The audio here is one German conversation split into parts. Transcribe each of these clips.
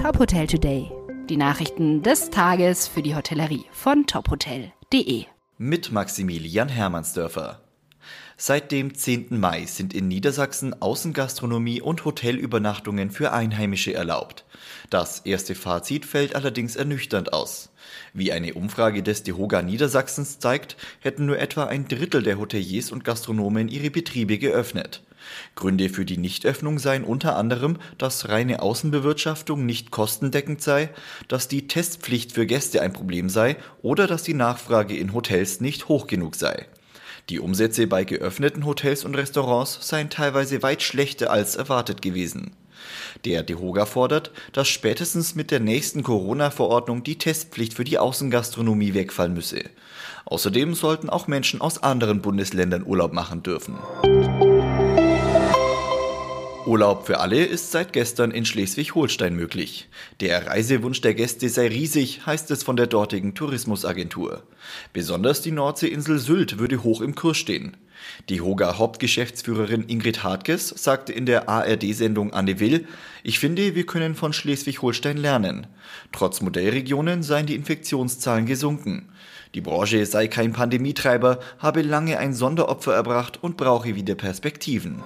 Top Hotel Today. Die Nachrichten des Tages für die Hotellerie von tophotel.de. Mit Maximilian Hermannsdörfer. Seit dem 10. Mai sind in Niedersachsen Außengastronomie und Hotelübernachtungen für Einheimische erlaubt. Das erste Fazit fällt allerdings ernüchternd aus. Wie eine Umfrage des DEHOGA Niedersachsens zeigt, hätten nur etwa ein Drittel der Hoteliers und Gastronomen ihre Betriebe geöffnet. Gründe für die Nichtöffnung seien unter anderem, dass reine Außenbewirtschaftung nicht kostendeckend sei, dass die Testpflicht für Gäste ein Problem sei oder dass die Nachfrage in Hotels nicht hoch genug sei. Die Umsätze bei geöffneten Hotels und Restaurants seien teilweise weit schlechter als erwartet gewesen. Der DEHOGA fordert, dass spätestens mit der nächsten Corona-Verordnung die Testpflicht für die Außengastronomie wegfallen müsse. Außerdem sollten auch Menschen aus anderen Bundesländern Urlaub machen dürfen. Urlaub für alle ist seit gestern in Schleswig-Holstein möglich. Der Reisewunsch der Gäste sei riesig, heißt es von der dortigen Tourismusagentur. Besonders die Nordseeinsel Sylt würde hoch im Kurs stehen. Die Hoga Hauptgeschäftsführerin Ingrid Hartges sagte in der ARD-Sendung Anne Will, ich finde, wir können von Schleswig-Holstein lernen. Trotz Modellregionen seien die Infektionszahlen gesunken. Die Branche sei kein Pandemietreiber, habe lange ein Sonderopfer erbracht und brauche wieder Perspektiven.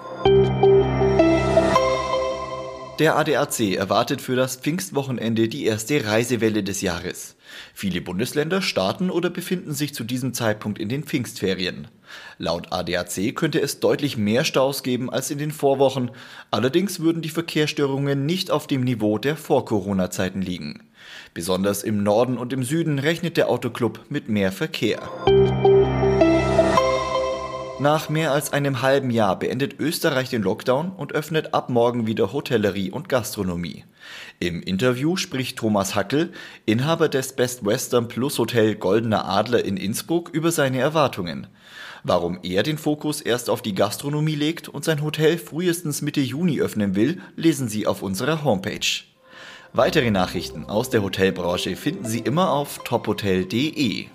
Der ADAC erwartet für das Pfingstwochenende die erste Reisewelle des Jahres. Viele Bundesländer starten oder befinden sich zu diesem Zeitpunkt in den Pfingstferien. Laut ADAC könnte es deutlich mehr Staus geben als in den Vorwochen, allerdings würden die Verkehrsstörungen nicht auf dem Niveau der Vor-Corona-Zeiten liegen. Besonders im Norden und im Süden rechnet der Autoclub mit mehr Verkehr. Nach mehr als einem halben Jahr beendet Österreich den Lockdown und öffnet ab morgen wieder Hotellerie und Gastronomie. Im Interview spricht Thomas Hackel, Inhaber des Best Western Plus Hotel Goldener Adler in Innsbruck, über seine Erwartungen. Warum er den Fokus erst auf die Gastronomie legt und sein Hotel frühestens Mitte Juni öffnen will, lesen Sie auf unserer Homepage. Weitere Nachrichten aus der Hotelbranche finden Sie immer auf tophotel.de.